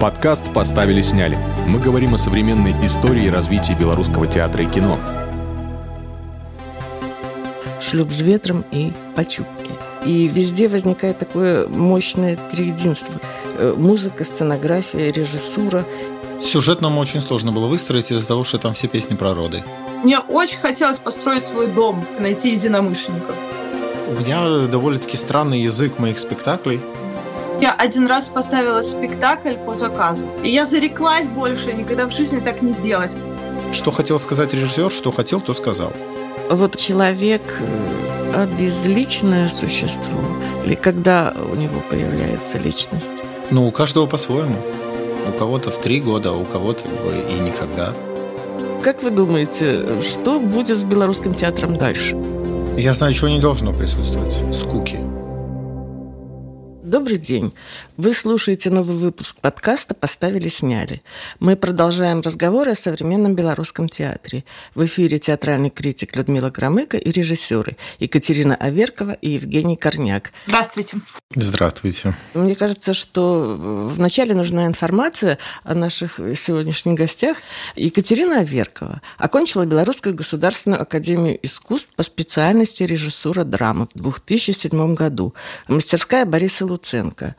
Подкаст «Поставили-сняли». Мы говорим о современной истории и развитии белорусского театра и кино. «Шлюп с ветром» и «Почупки». И везде возникает такое мощное триединство. Э, музыка, сценография, режиссура. Сюжет нам очень сложно было выстроить из-за того, что там все песни про роды. Мне очень хотелось построить свой дом, найти единомышленников. У меня довольно-таки странный язык моих спектаклей. Я один раз поставила спектакль по заказу. И я зареклась больше, никогда в жизни так не делать. Что хотел сказать режиссер, что хотел, то сказал. Вот человек э, обезличенное существо, или когда у него появляется личность? Ну, у каждого по-своему. У кого-то в три года, а у кого-то и никогда. Как вы думаете, что будет с белорусским театром дальше? Я знаю, чего не должно присутствовать. Скуки. Добрый день. Вы слушаете новый выпуск подкаста «Поставили-сняли». Мы продолжаем разговоры о современном белорусском театре. В эфире театральный критик Людмила Громыко и режиссеры Екатерина Аверкова и Евгений Корняк. Здравствуйте. Здравствуйте. Мне кажется, что вначале нужна информация о наших сегодняшних гостях. Екатерина Аверкова окончила Белорусскую государственную академию искусств по специальности режиссура драмы в 2007 году. Мастерская Бориса Луценко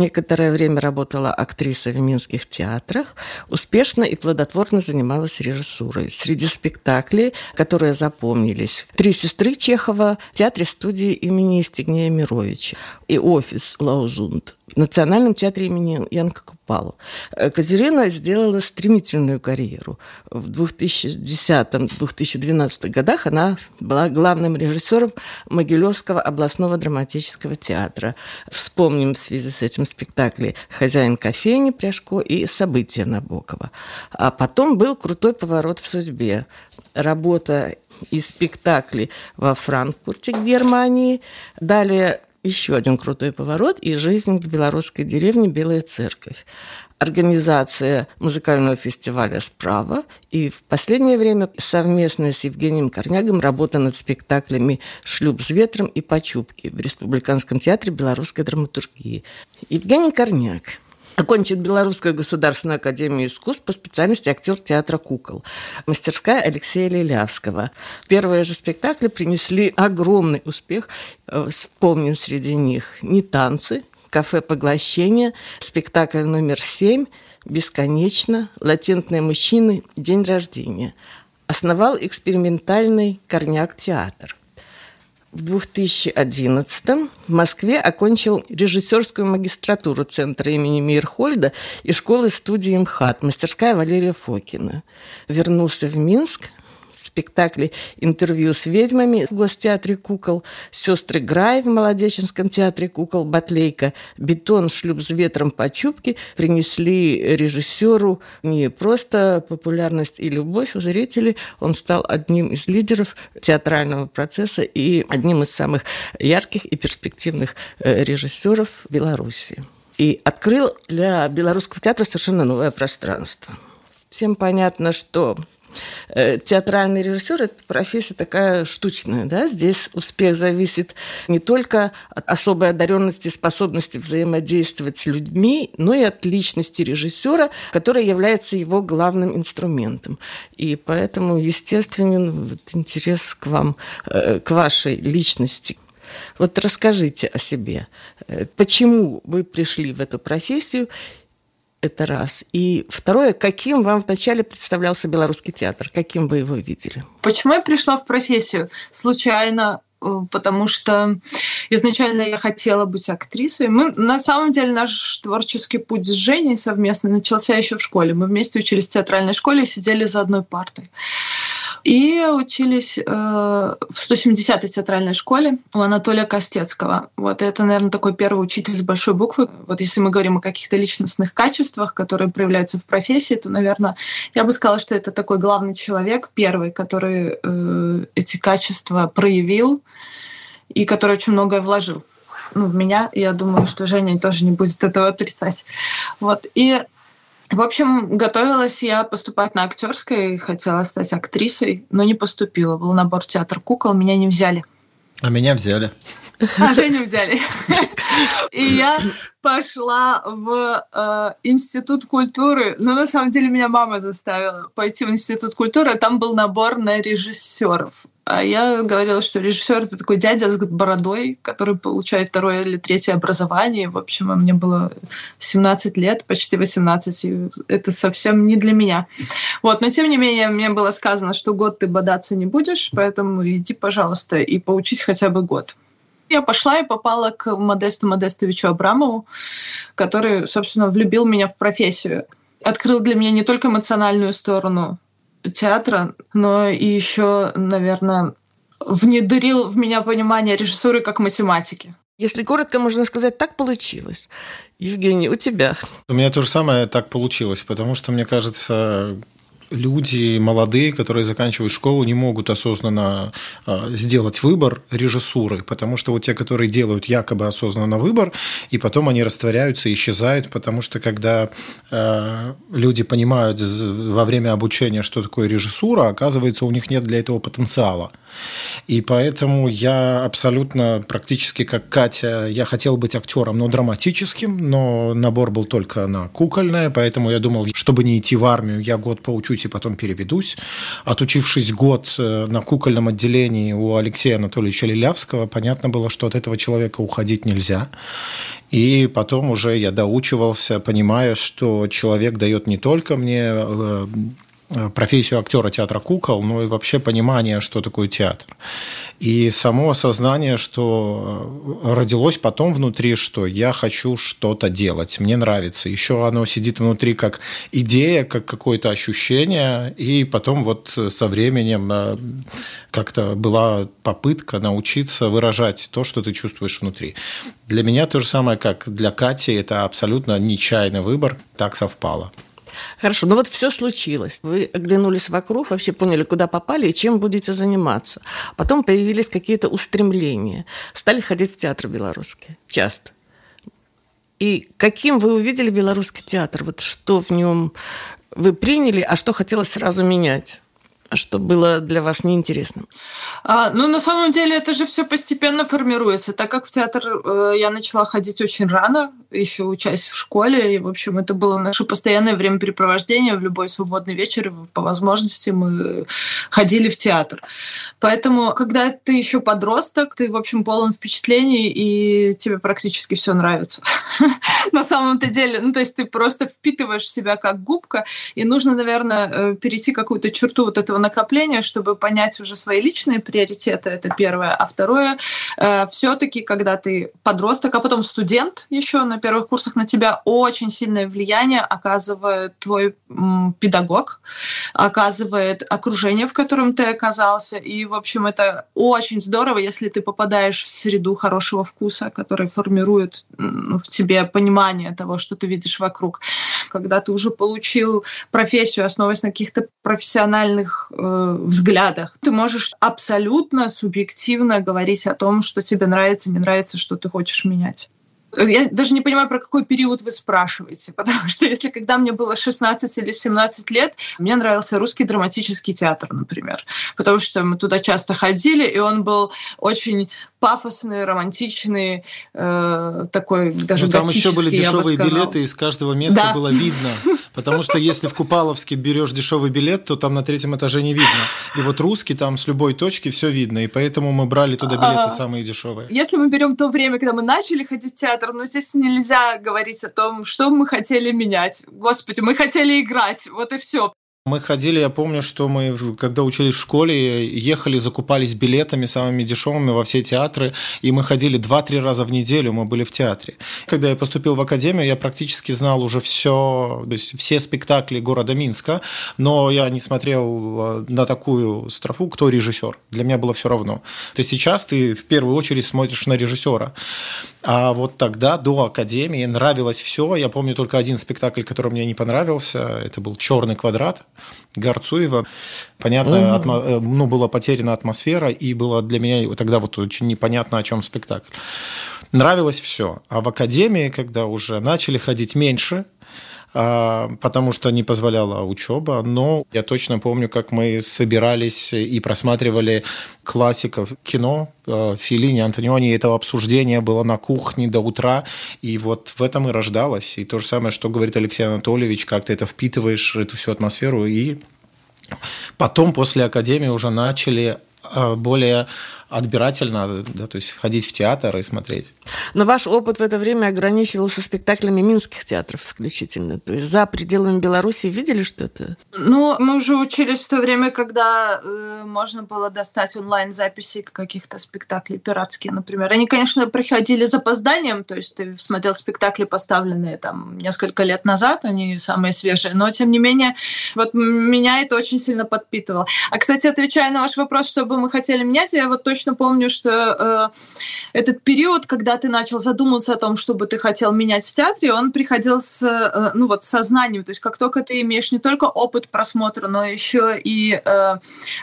некоторое время работала актрисой в минских театрах, успешно и плодотворно занималась режиссурой. Среди спектаклей, которые запомнились, «Три сестры» Чехова в театре-студии имени Стегнея Мировича и «Офис» Лаузунд в Национальном театре имени Янка Купала. Э, Катерина сделала стремительную карьеру. В 2010-2012 годах она была главным режиссером Могилевского областного драматического театра. Вспомним в связи с этим спектакли «Хозяин кофейни» Пряжко и «События» Набокова. А потом был крутой поворот в судьбе. Работа и спектакли во Франкфурте, Германии. Далее еще один крутой поворот и жизнь в белорусской деревне Белая Церковь. Организация музыкального фестиваля «Справа» и в последнее время совместно с Евгением Корнягом работа над спектаклями «Шлюп с ветром» и «Почупки» в Республиканском театре белорусской драматургии. Евгений Корняк – Окончит Белорусскую государственную академию искусств по специальности актер театра кукол. Мастерская Алексея Лилявского. Первые же спектакли принесли огромный успех. Э, вспомним среди них «Не танцы», «Кафе поглощения», спектакль номер семь «Бесконечно», «Латентные мужчины», «День рождения». Основал экспериментальный Корняк-театр. В 2011 в Москве окончил режиссерскую магистратуру Центра имени Мирхольда и школы студии МХАТ, мастерская Валерия Фокина. Вернулся в Минск, спектакли «Интервью с ведьмами» в Гостеатре кукол, «Сестры Грай» в Молодеченском театре кукол «Батлейка», «Бетон. Шлюп с ветром по чубке» принесли режиссеру не просто популярность и любовь у зрителей, он стал одним из лидеров театрального процесса и одним из самых ярких и перспективных э, режиссеров Беларуси. И открыл для белорусского театра совершенно новое пространство. Всем понятно, что театральный режиссер – это профессия такая штучная. Да? Здесь успех зависит не только от особой одаренности, способности взаимодействовать с людьми, но и от личности режиссера, которая является его главным инструментом. И поэтому естественен интерес к вам, э, к вашей личности. Вот расскажите о себе. Э, почему вы пришли в эту профессию это раз. И второе, каким вам вначале представлялся белорусский театр? Каким вы его видели? Почему я пришла в профессию? Случайно э, потому что изначально я хотела быть актрисой. Мы, на самом деле, наш творческий путь с Женей совместно начался еще в школе. Мы вместе учились в театральной школе и сидели за одной партой. И учились э, в 170-й театральной школе у Анатолия Костецкого. Вот это, наверное, такой первый учитель с большой буквы. Вот если мы говорим о каких-то личностных качествах, которые проявляются в профессии, то, наверное, я бы сказала, что это такой главный человек, первый, который э, эти качества проявил и который очень многое вложил ну, в меня. Я думаю, что Женя тоже не будет этого отрицать. Вот. И в общем, готовилась я поступать на актерской, хотела стать актрисой, но не поступила. Был набор театр кукол, меня не взяли. А меня взяли. А Женю взяли. И я пошла в э, институт культуры. Ну, на самом деле, меня мама заставила пойти в институт культуры. Там был набор на режиссеров. А я говорила, что режиссер это такой дядя с бородой, который получает второе или третье образование. В общем, мне было 17 лет, почти 18, и это совсем не для меня. Вот, но тем не менее, мне было сказано, что год ты бодаться не будешь, поэтому иди, пожалуйста, и поучись хотя бы год. Я пошла и попала к Модесту Модестовичу Абрамову, который, собственно, влюбил меня в профессию. Открыл для меня не только эмоциональную сторону театра, но и еще, наверное, внедрил в меня понимание режиссуры как математики. Если коротко, можно сказать, так получилось. Евгений, у тебя. У меня то же самое так получилось, потому что, мне кажется, люди молодые, которые заканчивают школу, не могут осознанно а, сделать выбор режиссуры, потому что вот те, которые делают якобы осознанно выбор, и потом они растворяются, исчезают, потому что когда а, люди понимают во время обучения, что такое режиссура, оказывается, у них нет для этого потенциала. И поэтому я абсолютно практически как Катя, я хотел быть актером, но драматическим, но набор был только на кукольное, поэтому я думал, чтобы не идти в армию, я год поучусь и потом переведусь. Отучившись год э, на кукольном отделении у Алексея Анатольевича Лилявского, понятно было, что от этого человека уходить нельзя. И потом уже я доучивался, понимая, что человек дает не только мне Э, профессию актера театра кукол, но и вообще понимание, что такое театр. И само осознание, что э, родилось потом внутри, что я хочу что-то делать, мне нравится. Еще оно сидит внутри как идея, как какое-то ощущение, и потом вот со временем э, как-то была попытка научиться выражать то, что ты чувствуешь внутри. Для меня то же самое, как для Кати, это абсолютно нечаянный выбор, так совпало. Хорошо, ну вот все случилось. Вы оглянулись вокруг, вообще поняли, куда попали и чем будете заниматься. Потом появились какие-то устремления. Стали ходить в театр белорусский часто. И каким вы увидели белорусский театр? Вот что в нем вы приняли, а что хотелось сразу менять? Что было для вас неинтересным? А, ну, на самом деле, это же все постепенно формируется. Так как в театр э, я начала ходить очень рано, еще учась в школе, и, в общем, это было наше постоянное времяпрепровождение. В любой свободный вечер, по возможности, мы ходили в театр. Поэтому, когда ты еще подросток, ты, в общем, полон впечатлений, и тебе практически все нравится. На самом-то деле, ну, то есть ты просто впитываешь себя как губка, и нужно, наверное, э, перейти какую-то черту вот этого накопления, чтобы понять уже свои личные приоритеты, это первое. А второе, э, все-таки, когда ты подросток, а потом студент еще на первых курсах, на тебя очень сильное влияние оказывает твой педагог, оказывает окружение, в котором ты оказался. И, в общем, это очень здорово, если ты попадаешь в среду хорошего вкуса, который формирует в тебе понимание того, что ты видишь вокруг. Когда ты уже получил профессию, основываясь на каких-то профессиональных э, взглядах. Ты можешь абсолютно субъективно говорить о том, что тебе нравится, не нравится, что ты хочешь менять. Я даже не понимаю, про какой период вы спрашиваете, потому что если когда мне было 16 или 17 лет, мне нравился русский драматический театр, например, потому что мы туда часто ходили, и он был очень пафосный, романтичный, э, такой даже ну, Там еще были дешевые билеты, из каждого места да. было видно. Потому что если в Купаловске берешь дешевый билет, то там на третьем этаже не видно. И вот русский там с любой точки все видно. И поэтому мы брали туда билеты а, самые дешевые. Если мы берем то время, когда мы начали ходить в театр, ну здесь нельзя говорить о том, что мы хотели менять. Господи, мы хотели играть. Вот и все. Мы ходили, я помню, что мы, когда учились в школе, ехали, закупались билетами самыми дешевыми во все театры, и мы ходили 2-3 раза в неделю, мы были в театре. Когда я поступил в академию, я практически знал уже все, то есть все спектакли города Минска, но я не смотрел э, на такую строфу, кто режиссер. Для меня было все равно. То сейчас ты в первую очередь смотришь на режиссера. А вот тогда, до академии, нравилось все. Я помню только один спектакль, который мне не понравился. Это был «Черный квадрат». Гарцуева. Понятно, mm-hmm. атмо, ну, была потеряна атмосфера, и было для меня тогда вот очень непонятно, о чем спектакль. Нравилось все. А в академии, когда уже начали ходить меньше, потому что не позволяла учеба. Но я точно помню, как мы собирались и просматривали классиков кино, а, Филини, Антониони, этого обсуждения было на кухне до утра, и вот в этом и рождалось. И то же самое, что говорит Алексей Анатольевич, как ты это впитываешь, эту всю атмосферу, и потом после академии уже начали а, более отбирательно, да, то есть ходить в театр и смотреть. Но ваш опыт в это время ограничивался спектаклями минских театров исключительно. То есть за пределами Беларуси видели что-то? Ну, мы уже учились в то время, когда э, можно было достать онлайн-записи каких-то спектаклей пиратские, например. Они, конечно, приходили с опозданием, то есть ты смотрел спектакли, поставленные там несколько лет назад, они самые свежие, но тем не менее, вот меня это очень сильно подпитывало. А, кстати, отвечая на ваш вопрос, что бы мы хотели менять, я вот точно помню, что э, этот период, когда ты начал задумываться о том, что бы ты хотел менять в театре, он приходил с, э, ну вот, сознанием. То есть как только ты имеешь не только опыт просмотра, но еще и э,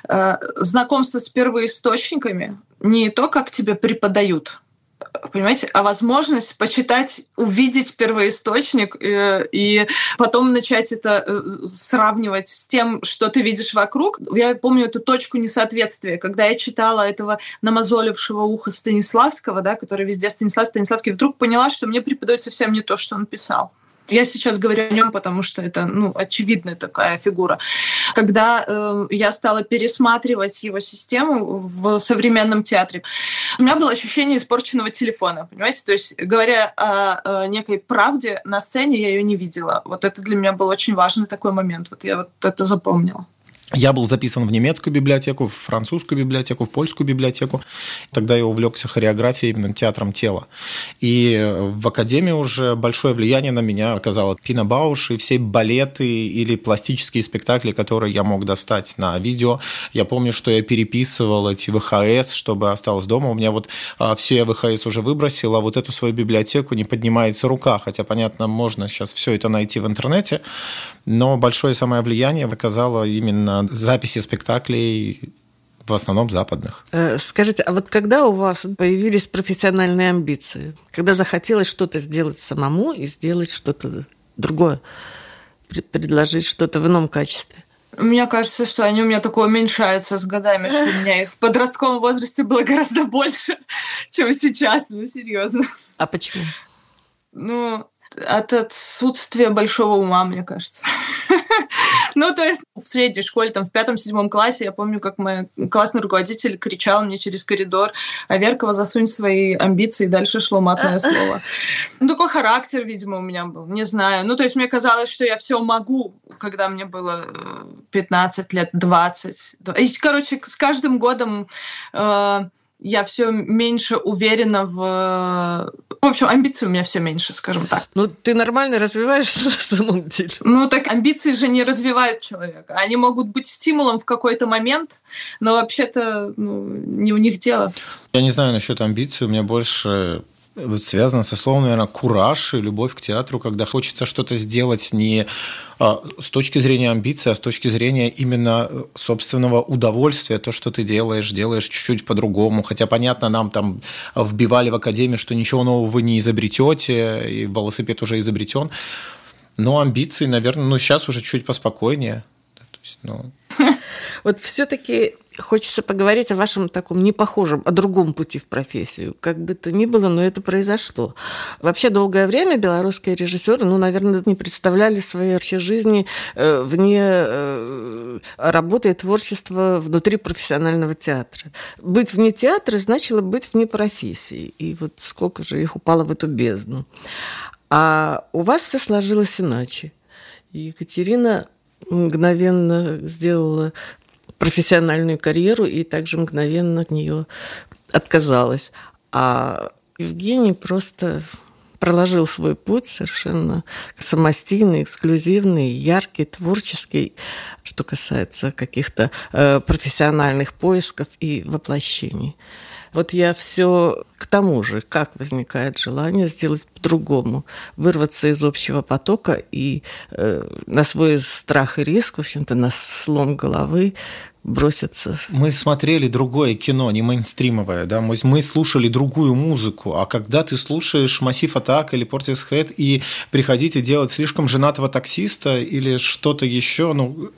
э, знакомство с первоисточниками, не то, как тебе преподают, понимаете, а возможность почитать, увидеть первоисточник э, и потом начать это э, сравнивать с тем, что ты видишь вокруг. Я помню эту точку несоответствия, когда я читала этого намазолившего уха Станиславского, да, который везде Станислав, Станиславский, вдруг поняла, что мне преподают совсем не то, что он писал. Я сейчас говорю о нем, потому что это ну, очевидная такая фигура. Когда э, я стала пересматривать его систему в современном театре, у меня было ощущение испорченного телефона, понимаете? То есть, говоря о, о некой правде на сцене, я ее не видела. Вот это для меня был очень важный такой момент. Вот я вот это запомнила. Я был записан в немецкую библиотеку, в французскую библиотеку, в польскую библиотеку. Тогда я увлекся хореографией, именно театром тела. И в академии уже большое влияние на меня оказала Пина Бауш и все балеты или пластические спектакли, которые я мог достать на видео. Я помню, что я переписывал эти ВХС, чтобы осталось дома. У меня вот а, все ВХС уже выбросил, а вот эту свою библиотеку не поднимается рука. Хотя, понятно, можно сейчас все это найти в интернете. Но большое самое влияние оказало именно записи спектаклей в основном западных. Э, скажите, а вот когда у вас появились профессиональные амбиции? Когда захотелось что-то сделать самому и сделать что-то другое? Предложить что-то в ином качестве? Мне кажется, что они у меня такое уменьшаются с годами, что у меня их в подростковом возрасте было гораздо больше, чем сейчас. Ну, серьезно. А почему? Ну, от отсутствия большого ума, мне кажется. Ну, то есть в средней школе, там, в пятом-седьмом классе, я помню, как мой классный руководитель кричал мне через коридор, а Веркова, засунь свои амбиции, дальше шло матное слово. Ну, такой характер, видимо, у меня был, не знаю. Ну, то есть мне казалось, что я все могу, когда мне было 15 э, лет, 20. И, короче, с каждым годом э, я все меньше уверена в... В общем, амбиций у меня все меньше, скажем так. Ну, ты нормально развиваешься на самом деле. Ну, так амбиции же не развивают человека. Они могут быть стимулом в какой-то момент, но вообще-то ну, не у них дело. Я не знаю насчет амбиций. У меня больше связано со словом, наверное, кураж и любовь к театру, когда хочется что-то сделать не а, с точки зрения амбиции, а с точки зрения именно э, собственного удовольствия, то, что ты делаешь, делаешь чуть-чуть по-другому. Хотя, понятно, нам там вбивали в академии, что ничего нового вы не изобретете, и велосипед уже изобретен. Но амбиции, наверное, ну, сейчас уже чуть поспокойнее. Ну... Вот все-таки хочется поговорить о вашем таком непохожем, о другом пути в профессию. Как бы то ни было, но это произошло. Вообще долгое время белорусские режиссеры, ну, наверное, не представляли своей вообще жизни э, вне э, работы и творчества внутри профессионального театра. Быть вне театра значило быть вне профессии. И вот сколько же их упало в эту бездну. А у вас все сложилось иначе. Екатерина мгновенно сделала профессиональную карьеру и также мгновенно от нее отказалась. А Евгений просто проложил свой путь совершенно самостийный, эксклюзивный, яркий, творческий, что касается каких-то э, профессиональных поисков и воплощений. Вот я все к тому же, как возникает желание сделать по-другому, вырваться из общего потока и э, на свой страх и риск, в общем-то, на слом головы броситься. Мы смотрели другое кино, не мейнстримовое, да, мы, мы слушали другую музыку, а когда ты слушаешь Массив Атак или Portishead и приходите делать слишком женатого таксиста или что-то еще, ну,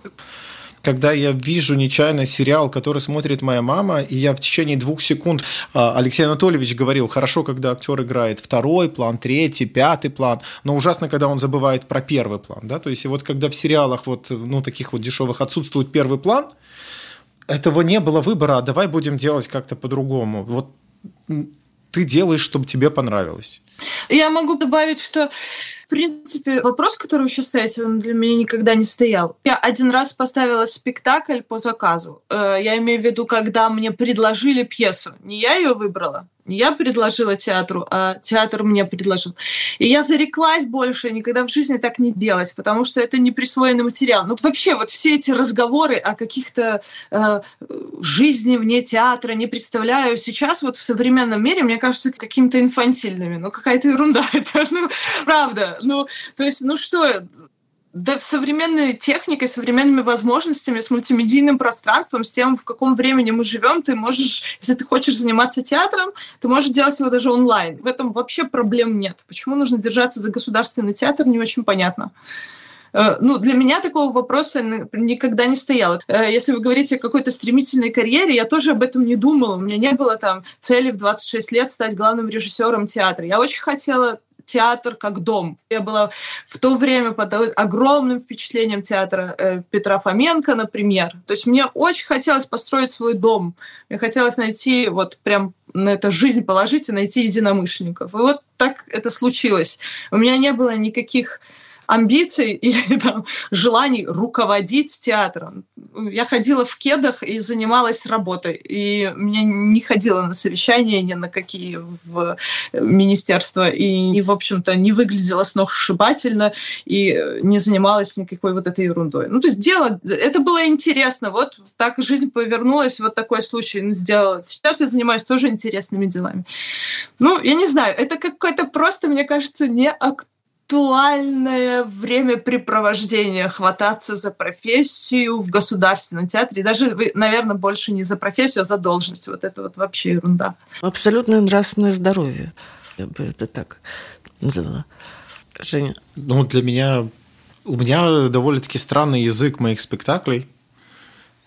когда я вижу нечаянно сериал, который смотрит моя мама, и я в течение двух секунд, а, Алексей Анатольевич говорил, хорошо, когда актер играет второй план, третий, пятый план, но ужасно, когда он забывает про первый план, да, то есть и вот когда в сериалах вот, ну, таких вот дешевых отсутствует первый план, этого не было выбора, а давай будем делать как-то по-другому. Вот ты делаешь, чтобы тебе понравилось. Я могу добавить, что в принципе, вопрос, который вы сейчас ставите, он для меня никогда не стоял. Я один раз поставила спектакль по заказу. Э, я имею в виду, когда мне предложили пьесу. Не я ее выбрала, не я предложила театру, а театр мне предложил. И я зареклась больше никогда в жизни так не делать, потому что это не присвоенный материал. Ну, вообще, вот все эти разговоры о каких-то э, жизни вне театра не представляю сейчас вот в современном мире, мне кажется, какими-то инфантильными. Ну, какая-то ерунда это, ну, правда. Ну, то есть, ну что, да, современной техникой, современными возможностями, с мультимедийным пространством, с тем, в каком времени мы живем, ты можешь, если ты хочешь заниматься театром, ты можешь делать его даже онлайн. В этом вообще проблем нет. Почему нужно держаться за государственный театр, не очень понятно. Э, ну, для меня такого вопроса никогда не стояло. Э, если вы говорите о какой-то стремительной карьере, я тоже об этом не думала. У меня не было там цели в 26 лет стать главным режиссером театра. Я очень хотела театр как дом. Я была в то время под огромным впечатлением театра э, Петра Фоменко, например. То есть мне очень хотелось построить свой дом. Мне хотелось найти вот прям на это жизнь положить и найти единомышленников. И вот так это случилось. У меня не было никаких амбиций или там, желаний руководить театром. Я ходила в кедах и занималась работой. И меня не ходила на совещания ни на какие в министерство. И, и в общем-то, не выглядела сногсшибательно и не занималась никакой вот этой ерундой. Ну, то есть дело, это было интересно. Вот так жизнь повернулась, вот такой случай ну, сделала. Сейчас я занимаюсь тоже интересными делами. Ну, я не знаю, это какое-то просто, мне кажется, не актуально актуальное времяпрепровождение, хвататься за профессию в государственном театре. Даже, вы, наверное, больше не за профессию, а за должность. Вот это вот вообще ерунда. Абсолютное нравственное здоровье. Я бы это так называла. Женя? Ну, для меня... У меня довольно-таки странный язык моих спектаклей.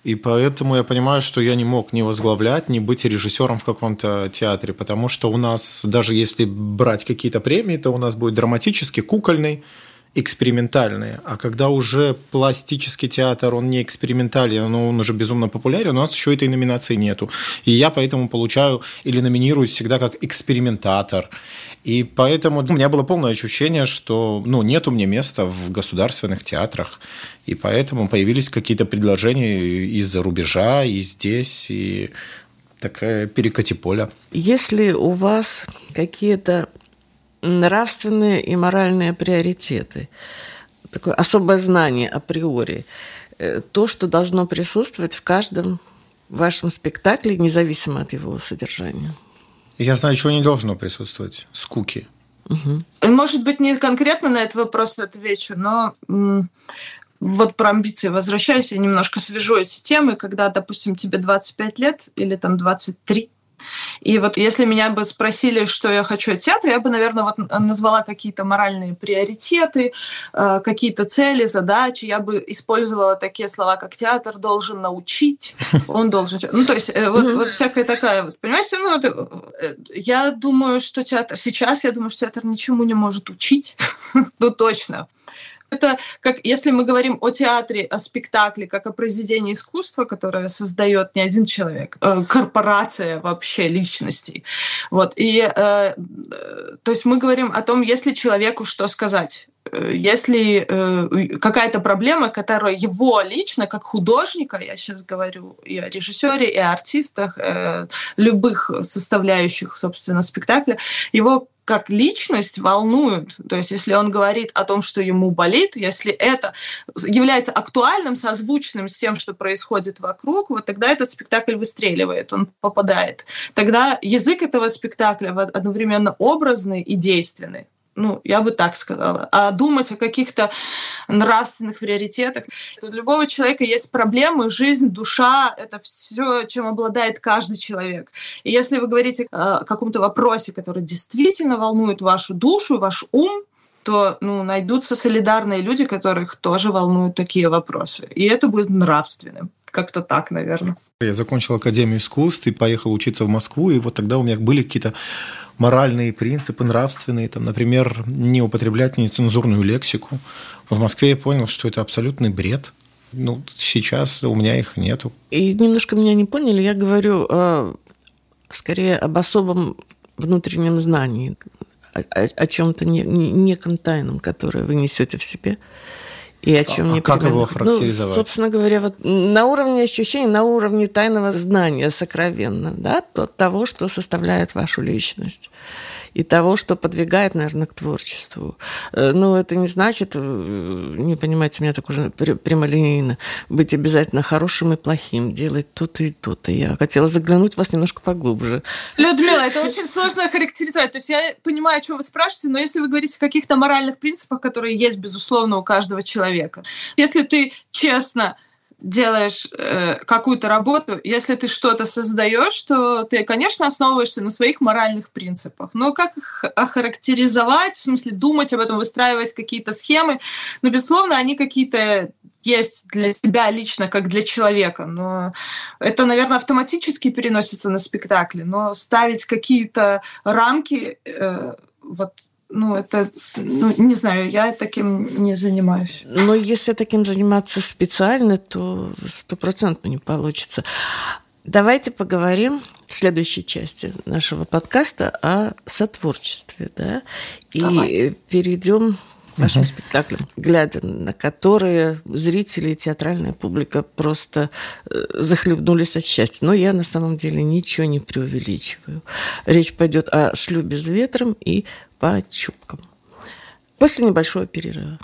И поэтому я понимаю, что я не мог ни возглавлять, ни быть режиссером в каком-то театре, потому что у нас, даже если брать какие-то премии, то у нас будет драматический, кукольный, экспериментальные. А когда уже пластический театр, он не экспериментальный, но он уже безумно популярен, у нас еще этой номинации нету. И я поэтому получаю или номинируюсь всегда как экспериментатор. И поэтому у меня было полное ощущение, что ну, нет у меня места в государственных театрах. И поэтому появились какие-то предложения из-за рубежа, и здесь, и такая перекати поля. Если у вас какие-то нравственные и моральные приоритеты, такое особое знание априори, э, то, что должно присутствовать в каждом вашем спектакле, независимо от его содержания. Я знаю, чего не должно присутствовать. Скуки. Угу. Может быть, не конкретно на этот вопрос отвечу, но вот про амбиции возвращаюсь, я немножко свяжу эти темы, когда, допустим, тебе 25 лет или там 23, и вот если меня бы спросили, что я хочу от театра, я бы, наверное, вот назвала какие-то моральные приоритеты, э, какие-то цели, задачи. Я бы использовала такие слова, как театр должен научить, он должен... Ну, то есть э, вот, вот всякая такая... Вот, понимаете, ну, вот, э, я думаю, что театр... Сейчас я думаю, что театр ничему не может учить. ну, точно. Это как если мы говорим о театре, о спектакле, как о произведении искусства, которое создает не один человек, э, корпорация вообще личностей. Вот. И э, э, то есть мы говорим о том, если человеку что сказать э, если э, какая-то проблема, которая его лично, как художника, я сейчас говорю и о режиссере, и о артистах, э, любых составляющих, собственно, спектакля, его как личность волнуют. То есть, если он говорит о том, что ему болит, если это является актуальным, созвучным с тем, что происходит вокруг, вот тогда этот спектакль выстреливает, он попадает. Тогда язык этого спектакля одновременно образный и действенный. Ну, я бы так сказала. А думать о каких-то нравственных приоритетах. У любого человека есть проблемы, жизнь, душа — это все, чем обладает каждый человек. И если вы говорите о каком-то вопросе, который действительно волнует вашу душу, ваш ум, то ну, найдутся солидарные люди, которых тоже волнуют такие вопросы. И это будет нравственным. Как-то так, наверное. Я закончил Академию искусств и поехал учиться в Москву, и вот тогда у меня были какие-то моральные принципы, нравственные, там, например, не употреблять нецензурную лексику. В Москве я понял, что это абсолютный бред. Ну, сейчас у меня их нету. И немножко меня не поняли. Я говорю э, скорее об особом внутреннем знании, о, о, о чем-то не, не, неком тайном, которое вы несете в себе и о чем а не как его характеризовать? Ну, собственно говоря, вот на уровне ощущений, на уровне тайного знания сокровенного, да, то, того, что составляет вашу личность и того, что подвигает, наверное, к творчеству. Э, но это не значит, э, не понимаете меня так уже прямолинейно, быть обязательно хорошим и плохим, делать то-то и то-то. Я хотела заглянуть в вас немножко поглубже. Людмила, это очень сложно характеризовать. То есть я понимаю, о чем вы спрашиваете, но если вы говорите о каких-то моральных принципах, которые есть, безусловно, у каждого человека. Если ты честно делаешь э, какую-то работу, если ты что-то создаешь, то ты, конечно, основываешься на своих моральных принципах. Но как их охарактеризовать, в смысле думать об этом, выстраивать какие-то схемы, но, безусловно, они какие-то есть для тебя лично, как для человека. Но это, наверное, автоматически переносится на спектакли. Но ставить какие-то рамки, э, вот ну, это, ну, не знаю, я таким не занимаюсь. Но если таким заниматься специально, то стопроцентно не получится. Давайте поговорим в следующей части нашего подкаста о сотворчестве, да, и Давайте. перейдем к нашим uh-huh. спектаклям, глядя на которые зрители и театральная публика просто э, захлебнулись от счастья. Но я на самом деле ничего не преувеличиваю. Речь пойдет о шлюбе с ветром и по чубкам. После небольшого перерыва.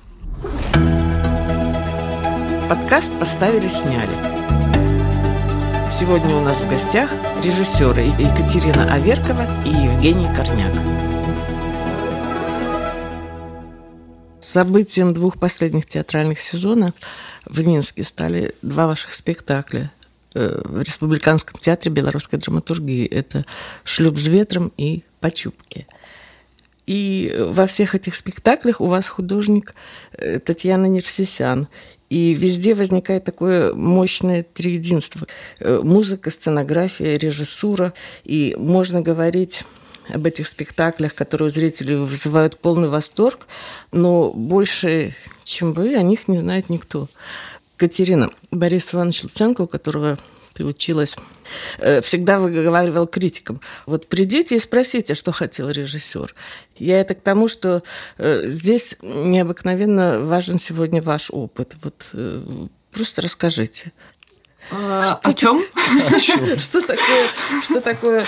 Подкаст поставили, сняли. Сегодня у нас в гостях режиссеры Екатерина Аверкова и Евгений Корняк. Событием двух последних театральных сезонов в Минске стали два ваших спектакля э, в Республиканском театре белорусской драматургии. Это «Шлюп с ветром» и «Почупки». И во всех этих спектаклях у вас художник э, Татьяна Нерсисян. И везде возникает такое мощное триединство. Э, музыка, сценография, режиссура. И можно говорить об этих спектаклях, которые у зрителей вызывают полный восторг, но больше, чем вы, о них не знает никто. Катерина, Борис Иванович Луценко, у которого ты училась, э, всегда выговаривал критикам. Вот придите и спросите, что хотел режиссер. Я это к тому, что э, здесь необыкновенно важен сегодня ваш опыт. Вот э, просто расскажите. А, о чем? Что такое, что такое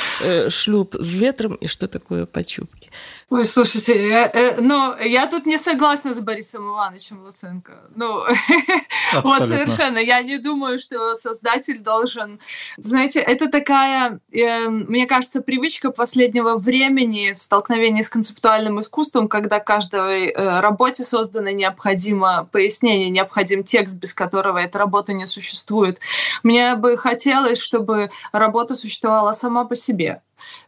шлюп с ветром и что такое почупки? Ой, слушайте, э, э, ну, я тут не согласна с Борисом Ивановичем Луценко. Ну, вот совершенно. Я не думаю, что создатель должен... Знаете, это такая, э, мне кажется, привычка последнего времени в столкновении с концептуальным искусством, когда каждой э, работе создано необходимо пояснение, необходим текст, без которого эта работа не существует. Мне бы хотелось, чтобы работа существовала сама по себе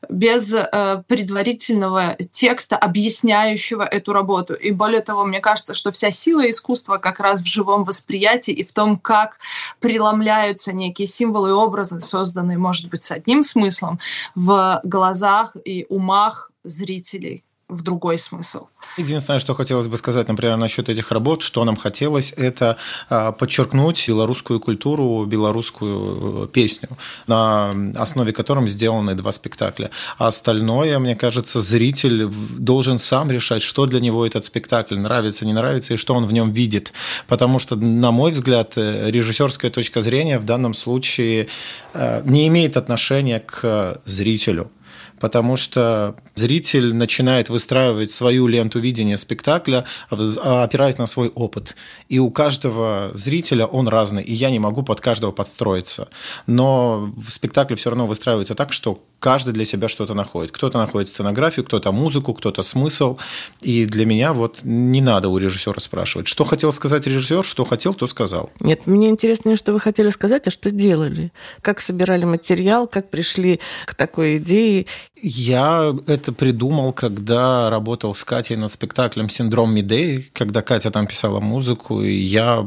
без э, предварительного текста, объясняющего эту работу. И более того, мне кажется, что вся сила искусства как раз в живом восприятии и в том, как преломляются некие символы и образы, созданные, может быть, с одним смыслом, в глазах и умах зрителей в другой смысл. Единственное, что хотелось бы сказать, например, насчет этих работ, что нам хотелось, это а, подчеркнуть белорусскую культуру, белорусскую э, песню, на основе которой сделаны два спектакля. А остальное, мне кажется, зритель должен сам решать, что для него этот спектакль нравится, не нравится и что он в нем видит. Потому что, на мой взгляд, э, режиссерская точка зрения в данном случае э, не имеет отношения к зрителю потому что зритель начинает выстраивать свою ленту видения спектакля, а, опираясь на свой опыт. И у каждого зрителя он разный, и я не могу под каждого подстроиться. Но в спектакле все равно выстраивается так, что каждый для себя что-то находит. Кто-то находит сценографию, кто-то музыку, кто-то смысл. И для меня вот не надо у режиссера спрашивать, что хотел сказать режиссер, что хотел, то сказал. Нет, мне интереснее, что вы хотели сказать, а что делали? Как собирали материал, как пришли к такой идее? Я это придумал, когда работал с Катей над спектаклем «Синдром Медеи», когда Катя там писала музыку, и я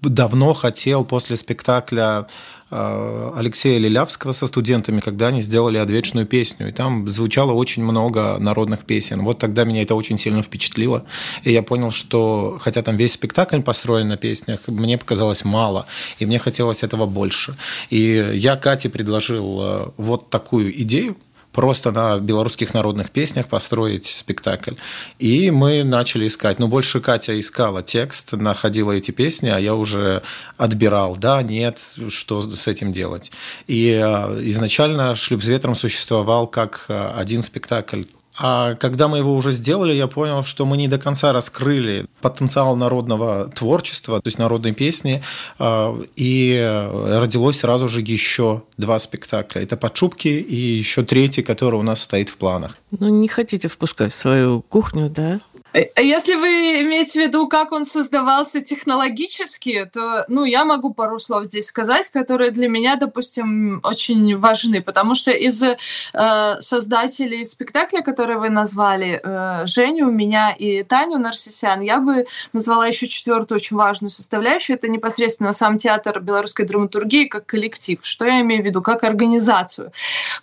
давно хотел после спектакля Э, Алексея Лилявского со студентами, когда они сделали «Отвечную песню». И там звучало очень много народных песен. Вот тогда меня это очень сильно впечатлило. И я понял, что, хотя там весь спектакль построен на песнях, мне показалось мало. И мне хотелось этого больше. И я Кате предложил э, вот такую идею, просто на белорусских народных песнях построить спектакль. И мы начали искать. Но больше Катя искала текст, находила эти песни, а я уже отбирал, да, нет, что с этим делать. И э, изначально «Шлюп с ветром» существовал как э, один спектакль а когда мы его уже сделали, я понял, что мы не до конца раскрыли потенциал народного творчества, то есть народной песни, а, и родилось сразу же еще два спектакля. Это «Подшубки» и еще третий, который у нас стоит в планах. Ну, не хотите впускать в свою кухню, да? А если вы имеете в виду, как он создавался технологически, то, ну, я могу пару слов здесь сказать, которые для меня, допустим, очень важны, потому что из э, создателей спектакля, который вы назвали, э, Женю, меня и Таню Нарсисян, я бы назвала еще четвертую очень важную составляющую, это непосредственно сам театр белорусской драматургии как коллектив. Что я имею в виду? Как организацию.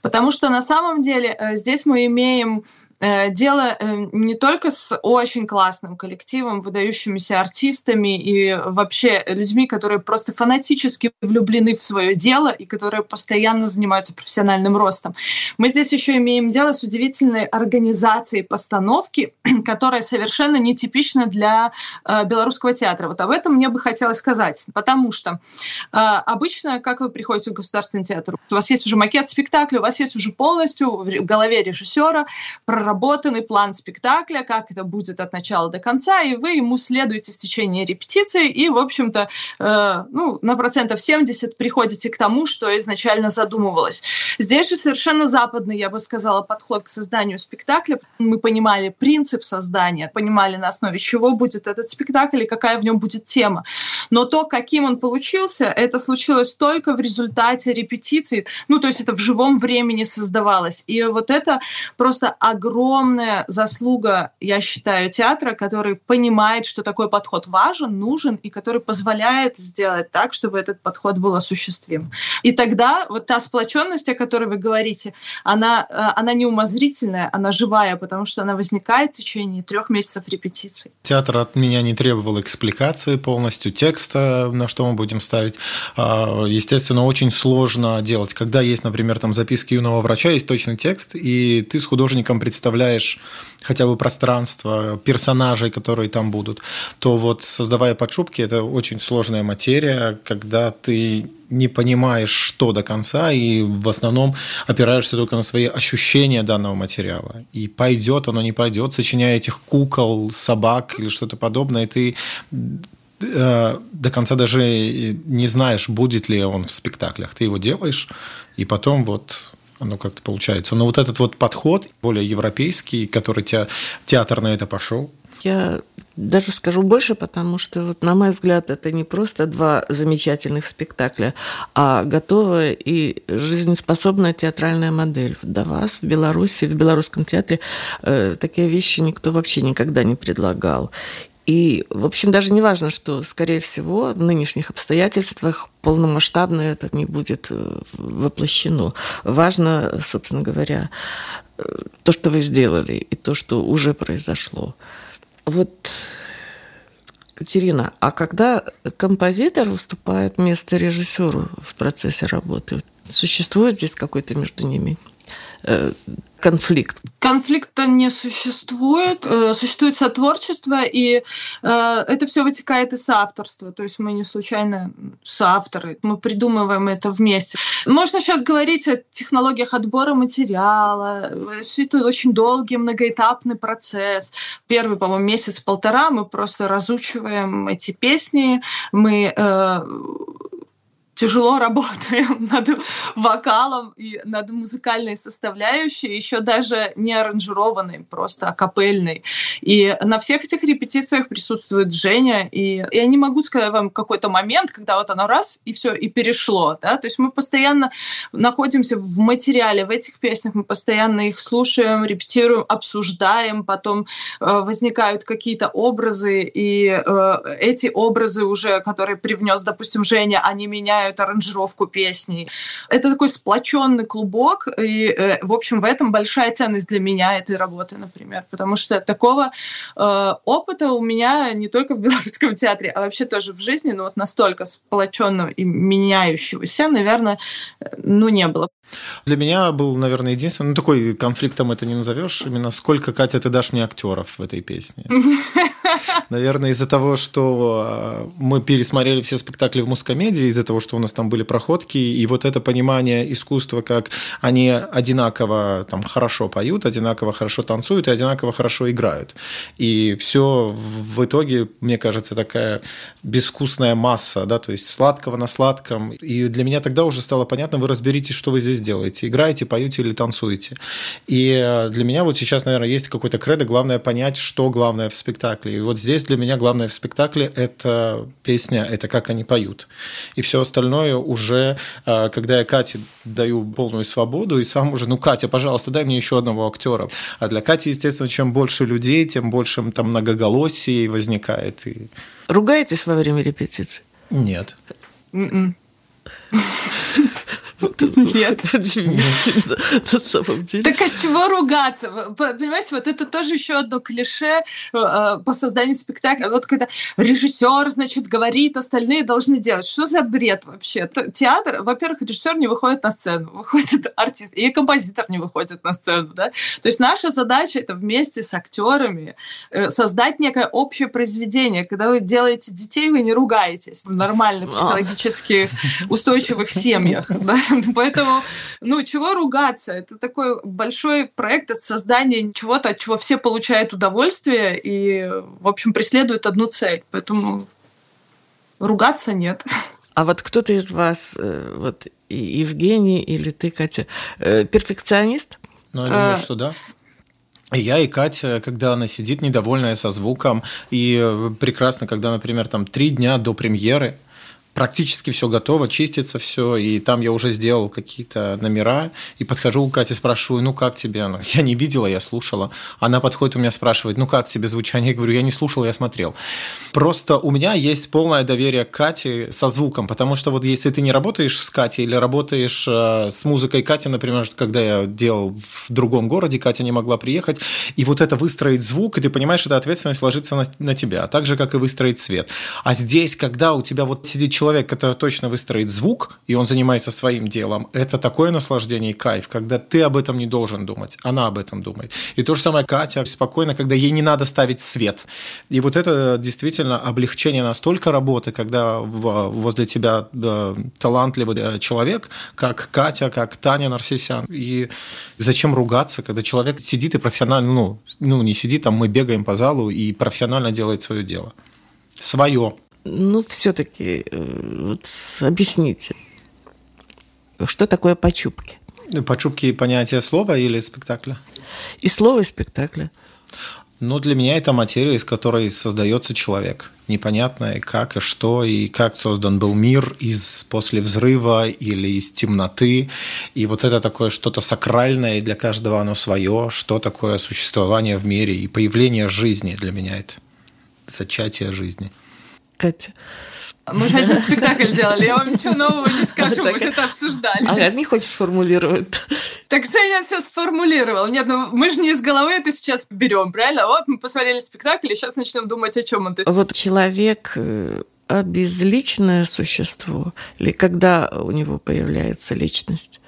Потому что на самом деле э, здесь мы имеем Э, дело э, не только с очень классным коллективом, выдающимися артистами и вообще людьми, которые просто фанатически влюблены в свое дело и которые постоянно занимаются профессиональным ростом. Мы здесь еще имеем дело с удивительной организацией постановки, которая совершенно нетипична для э, белорусского театра. Вот об этом мне бы хотелось сказать, потому что обычно, как вы приходите в государственный театр, у вас есть уже макет спектакля, у вас есть уже полностью в голове режиссера проработанный план спектакля, как это будет от начала до конца, и вы ему следуете в течение репетиции, и, в общем-то, э, ну, на процентов 70 приходите к тому, что изначально задумывалось. Здесь же совершенно западный, я бы сказала, подход к созданию спектакля. Мы понимали принцип создания, понимали на основе чего будет этот спектакль и какая в нем будет тема. Но то, каким он получился, это случилось только в результате репетиций, ну, то есть это в живом времени создавалось. И вот это просто огромное огромная заслуга, я считаю, театра, который понимает, что такой подход важен, нужен и который позволяет сделать так, чтобы этот подход был осуществим. И тогда вот та сплоченность, о которой вы говорите, она, э, она не умозрительная, она живая, потому что она возникает в течение трех месяцев репетиций. Театр от меня не требовал экспликации полностью текста, на что мы будем ставить. А, естественно, очень сложно делать, когда есть, например, там записки юного врача, есть точный текст, и ты с художником представляешь представляешь хотя бы пространство, персонажей, которые там будут, то вот создавая подшубки, это очень сложная материя, когда ты не понимаешь, что до конца, и в основном опираешься только на свои ощущения данного материала. И пойдет оно, не пойдет, сочиняя этих кукол, собак или что-то подобное, и ты э, до конца даже не знаешь, будет ли он в спектаклях. Ты его делаешь, и потом вот оно как-то получается. Но вот этот вот подход, более европейский, который те, театр на это пошел, я даже скажу больше, потому что, вот, на мой взгляд, это не просто два замечательных спектакля, а готовая и жизнеспособная театральная модель. До вас в Беларуси, в белорусском театре э, такие вещи никто вообще никогда не предлагал. И, в общем, даже не важно, что, скорее всего, в нынешних обстоятельствах полномасштабно это не будет э, воплощено. Важно, собственно говоря, э, то, что вы сделали, и то, что уже произошло. Вот, Катерина, а когда композитор выступает вместо режиссера в процессе работы, существует здесь какой-то между ними э, конфликт? Конфликта не существует, э, существует сотворчество, и э, это все вытекает из авторства. То есть мы не случайно соавторы, мы придумываем это вместе. Можно сейчас говорить о технологиях отбора материала. Все это очень долгий, многоэтапный процесс. Первый, по-моему, месяц-полтора мы просто разучиваем эти песни, мы э, тяжело работаем над вокалом и над музыкальной составляющей, еще даже не аранжированной, просто акапельной. И на всех этих репетициях присутствует Женя, и я не могу сказать вам какой-то момент, когда вот оно раз, и все, и перешло. Да? То есть мы постоянно находимся в материале, в этих песнях, мы постоянно их слушаем, репетируем, обсуждаем, потом э, возникают какие-то образы, и э, эти образы уже, которые привнес, допустим, Женя, они меняют меняют аранжировку песни. Это такой сплоченный клубок, и, э, в общем, в этом большая ценность для меня этой работы, например, потому что такого э, опыта у меня не только в белорусском театре, а вообще тоже в жизни, ну вот настолько сплоченного и меняющегося, наверное, ну не было. Для меня был, наверное, единственный, ну такой конфликтом это не назовешь, именно сколько, Катя, ты дашь мне актеров в этой песне. Наверное, из-за того, что э, мы пересмотрели все спектакли в мускомедии, из-за того, что у нас там были проходки, и вот это понимание искусства, как они одинаково там хорошо поют, одинаково хорошо танцуют и одинаково хорошо играют. И все в итоге, мне кажется, такая безвкусная масса, да, то есть сладкого на сладком. И для меня тогда уже стало понятно, вы разберитесь, что вы здесь делаете, играете, поете или танцуете. И э, для меня вот сейчас, наверное, есть какой-то кредо, главное понять, что главное в спектакле. И вот здесь для меня главное в спектакле – это песня, это как они поют. И все остальное уже, э, когда я Кате даю полную свободу, и сам уже, ну, Катя, пожалуйста, дай мне еще одного актера. А для Кати, естественно, чем больше людей, тем больше там многоголосий возникает. И... Ругаетесь во время репетиции? Нет. М-м. Нет. на самом деле. Так от чего ругаться? Понимаете, вот это тоже еще одно клише э, э, по созданию спектакля. Вот когда режиссер, значит, говорит, остальные должны делать. Что за бред вообще? Театр, во-первых, режиссер не выходит на сцену, выходит артист, и композитор не выходит на сцену. Да? То есть наша задача это вместе с актерами э, создать некое общее произведение. Когда вы делаете детей, вы не ругаетесь в нормальных а. психологически устойчивых семьях. Да? Поэтому, ну, чего ругаться? Это такой большой проект от создания чего-то, от чего все получают удовольствие и, в общем, преследуют одну цель. Поэтому ругаться нет. А вот кто-то из вас, э, вот Евгений или ты, Катя, э, перфекционист? Ну, я думаю, а... что да. Я и Катя, когда она сидит недовольная со звуком, и э, прекрасно, когда, например, там три дня до премьеры практически все готово, чистится все, и там я уже сделал какие-то номера, и подхожу к Кате, спрашиваю, ну как тебе оно? Я не видела, я слушала. Она подходит у меня, спрашивает, ну как тебе звучание? Я говорю, я не слушал, я смотрел. Просто у меня есть полное доверие к Кате со звуком, потому что вот если ты не работаешь с Катей или работаешь э, с музыкой Кати, например, когда я делал в другом городе, Катя не могла приехать, и вот это выстроить звук, и ты понимаешь, эта ответственность ложится на, на тебя, так же, как и выстроить свет. А здесь, когда у тебя вот сидит человек, человек, который точно выстроит звук, и он занимается своим делом, это такое наслаждение и кайф, когда ты об этом не должен думать, она об этом думает. И то же самое Катя спокойно, когда ей не надо ставить свет. И вот это действительно облегчение настолько работы, когда возле тебя талантливый человек, как Катя, как Таня Нарсисян. И зачем ругаться, когда человек сидит и профессионально, ну, ну не сидит, там мы бегаем по залу и профессионально делает свое дело. Свое. Ну, все-таки э, вот, объясните, что такое почупки? Почупки понятие слова или спектакля? И слова, и спектакля. Ну, для меня это материя, из которой создается человек. Непонятное, как и что, и как создан был мир из после взрыва или из темноты. И вот это такое что-то сакральное, и для каждого оно свое, что такое существование в мире и появление жизни для меня это зачатие жизни. Катя. Мы же один спектакль делали, я вам ничего нового не скажу, мы же это обсуждали. А не хочешь формулировать? Так Женя все сформулировал. Нет, ну мы же не из головы это сейчас берем, правильно? Вот мы посмотрели спектакль, и сейчас начнем думать, о чем он. Вот человек э, обезличное существо, или когда у него появляется личность?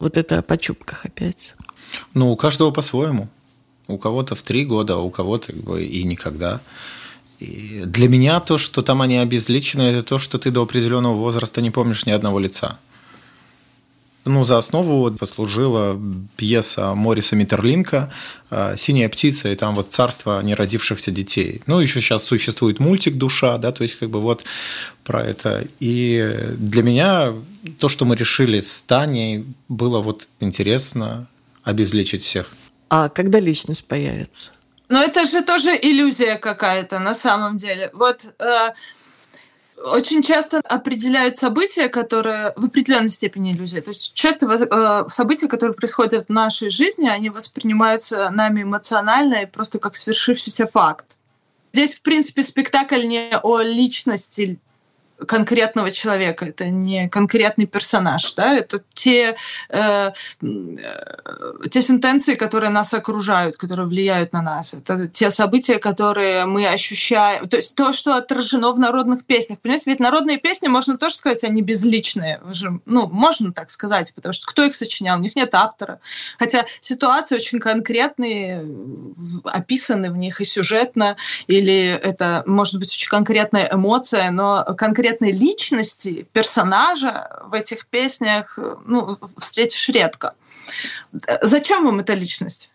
вот это о почупках опять? Ну, у каждого по-своему. У кого-то в три года, а у кого-то как бы и никогда. Для меня то, что там они обезличены, это то, что ты до определенного возраста не помнишь ни одного лица. Ну, за основу послужила пьеса Мориса Миттерлинка «Синяя птица» и там вот «Царство неродившихся детей». Ну, еще сейчас существует мультик «Душа», да, то есть как бы вот про это. И для меня то, что мы решили с Таней, было вот интересно обезличить всех. А когда личность появится? Но это же тоже иллюзия какая-то на самом деле. Вот э, очень часто определяют события, которые в определенной степени иллюзия. То есть часто э, события, которые происходят в нашей жизни, они воспринимаются нами эмоционально и просто как свершившийся факт. Здесь, в принципе, спектакль не о личности конкретного человека, это не конкретный персонаж, да, это те, э, э, те сентенции, которые нас окружают, которые влияют на нас, это те события, которые мы ощущаем, то есть то, что отражено в народных песнях. Понимаете, ведь народные песни, можно тоже сказать, они безличные, уже, ну, можно так сказать, потому что кто их сочинял, у них нет автора. Хотя ситуации очень конкретные, описаны в них и сюжетно, или это может быть очень конкретная эмоция, но конкретно конкретной личности, персонажа в этих песнях ну, встретишь редко. Зачем вам эта личность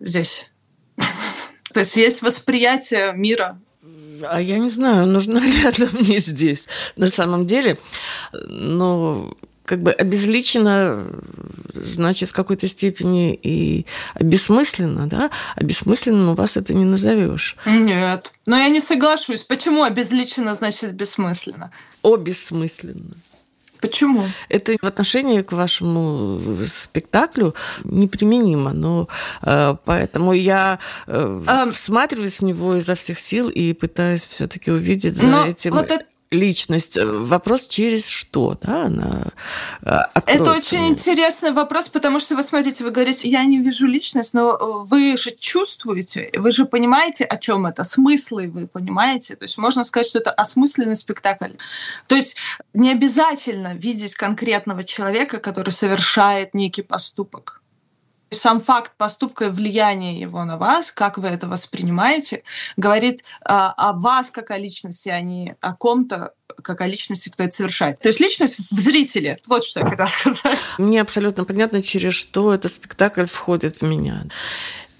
здесь? То есть есть восприятие мира. А я не знаю, нужна ли она мне здесь на самом деле. Но как бы обезличено, значит, в какой-то степени и бессмысленно, да? Бессмысленным у вас это не назовешь. Нет. Но я не соглашусь. Почему обезличено значит бессмысленно? О, бессмысленно. Почему? Это в отношении к вашему спектаклю неприменимо, но э, поэтому я э, а... всматриваюсь в него изо всех сил и пытаюсь все-таки увидеть за но этим. Вот это личность. Э, вопрос через что, да, она э, Это очень интересный вопрос, потому что, вы смотрите, вы говорите, я не вижу личность, но э, вы же чувствуете, вы же понимаете, о чем это, смыслы вы понимаете. То есть можно сказать, что это осмысленный спектакль. То есть не обязательно видеть конкретного человека, который совершает некий поступок сам факт поступка и влияние его на вас, как вы это воспринимаете, говорит а, о вас как о личности, а не о ком-то как о личности, кто это совершает. То есть личность в зрителе. Вот что я хотела сказать. Мне абсолютно понятно, через что этот спектакль входит в меня.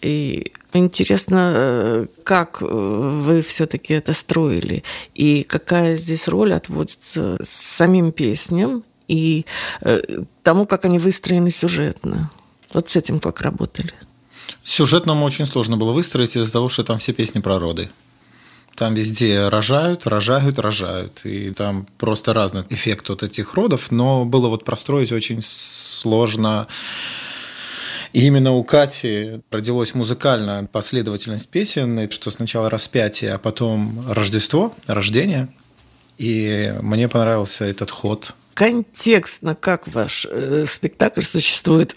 И интересно, э, как э, вы все-таки это строили, и какая здесь роль отводится самим песням и э, тому, как они выстроены сюжетно. Вот с этим как работали? Сюжет нам очень сложно было выстроить из-за того, что там все песни про роды. Там везде рожают, рожают, рожают. И там просто разный эффект от этих родов. Но было вот простроить очень сложно. И именно у Кати родилась музыкальная последовательность песен, что сначала распятие, а потом Рождество, рождение. И мне понравился этот ход. Контекстно, как ваш э, спектакль существует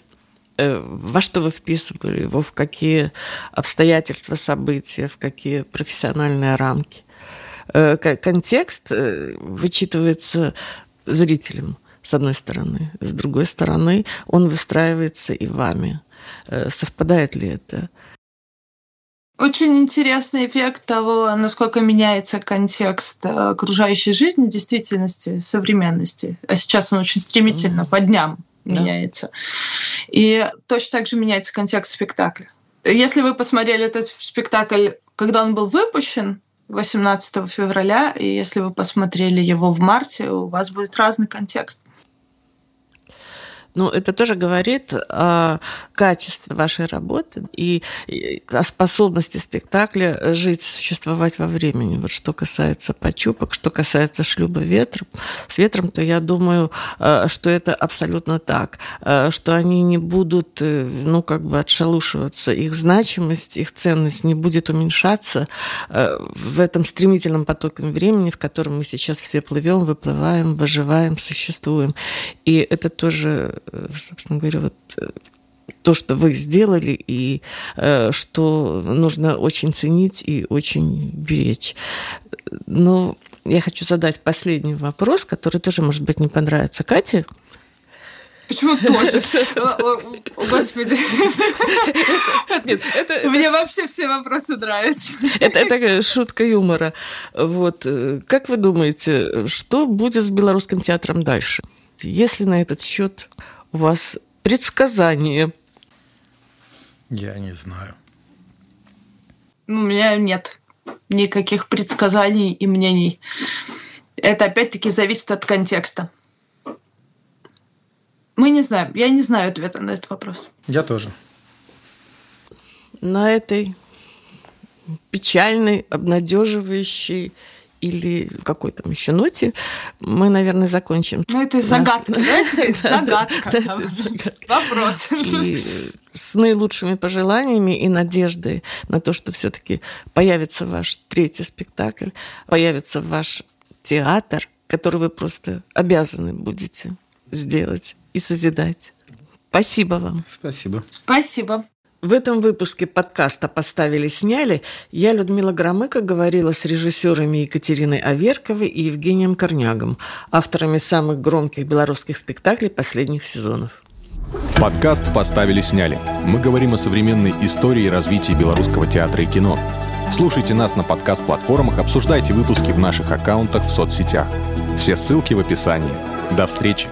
во что вы вписывали его, в какие обстоятельства события, в какие профессиональные рамки. Э, контекст э, вычитывается зрителем, с одной стороны. С другой стороны, он выстраивается и вами. Совпадает ли это? Очень интересный эффект того, насколько меняется контекст окружающей жизни, действительности, современности. А сейчас он очень стремительно, по дням меняется. Да. И точно так же меняется контекст спектакля. Если вы посмотрели этот спектакль, когда он был выпущен, 18 февраля, и если вы посмотрели его в марте, у вас будет разный контекст. Ну, это тоже говорит о качестве вашей работы и о способности спектакля жить, существовать во времени. Вот что касается почупок, что касается шлюба ветром, с ветром, то я думаю, э, что это абсолютно так, э, что они не будут, э, ну, как бы отшелушиваться, их значимость, их ценность не будет уменьшаться в этом стремительном потоке времени, в котором мы сейчас все плывем, выплываем, выживаем, существуем. И это тоже собственно говоря, вот э, то, что вы сделали, и э, что нужно очень ценить и очень беречь. Но я хочу задать последний вопрос, который тоже, может быть, не понравится Кате. Почему тоже? Господи. Нет, это, Мне это... вообще все вопросы нравятся. Это, это шутка юмора. Вот. Как вы думаете, что будет с белорусским театром дальше? Если на этот счет у вас предсказание? Я не знаю. У меня нет никаких предсказаний и мнений. Это опять-таки зависит от контекста. Мы не знаем. Я не знаю ответа на этот вопрос. Я тоже. На этой печальной, обнадеживающей или какой там еще ноте мы, наверное, закончим. Ну, это загадка, да? Загадка. Вопрос. И с наилучшими пожеланиями и надеждой на то, что все-таки появится ваш третий спектакль, появится ваш театр, который вы просто обязаны будете сделать и созидать. Спасибо вам. Спасибо. Спасибо. В этом выпуске подкаста «Поставили-сняли» я, Людмила Громыко, говорила с режиссерами Екатериной Аверковой и Евгением Корнягом, авторами самых громких белорусских спектаклей последних сезонов. Подкаст «Поставили-сняли». Мы говорим о современной истории и развитии белорусского театра и кино. Слушайте нас на подкаст-платформах, обсуждайте выпуски в наших аккаунтах в соцсетях. Все ссылки в описании. До встречи!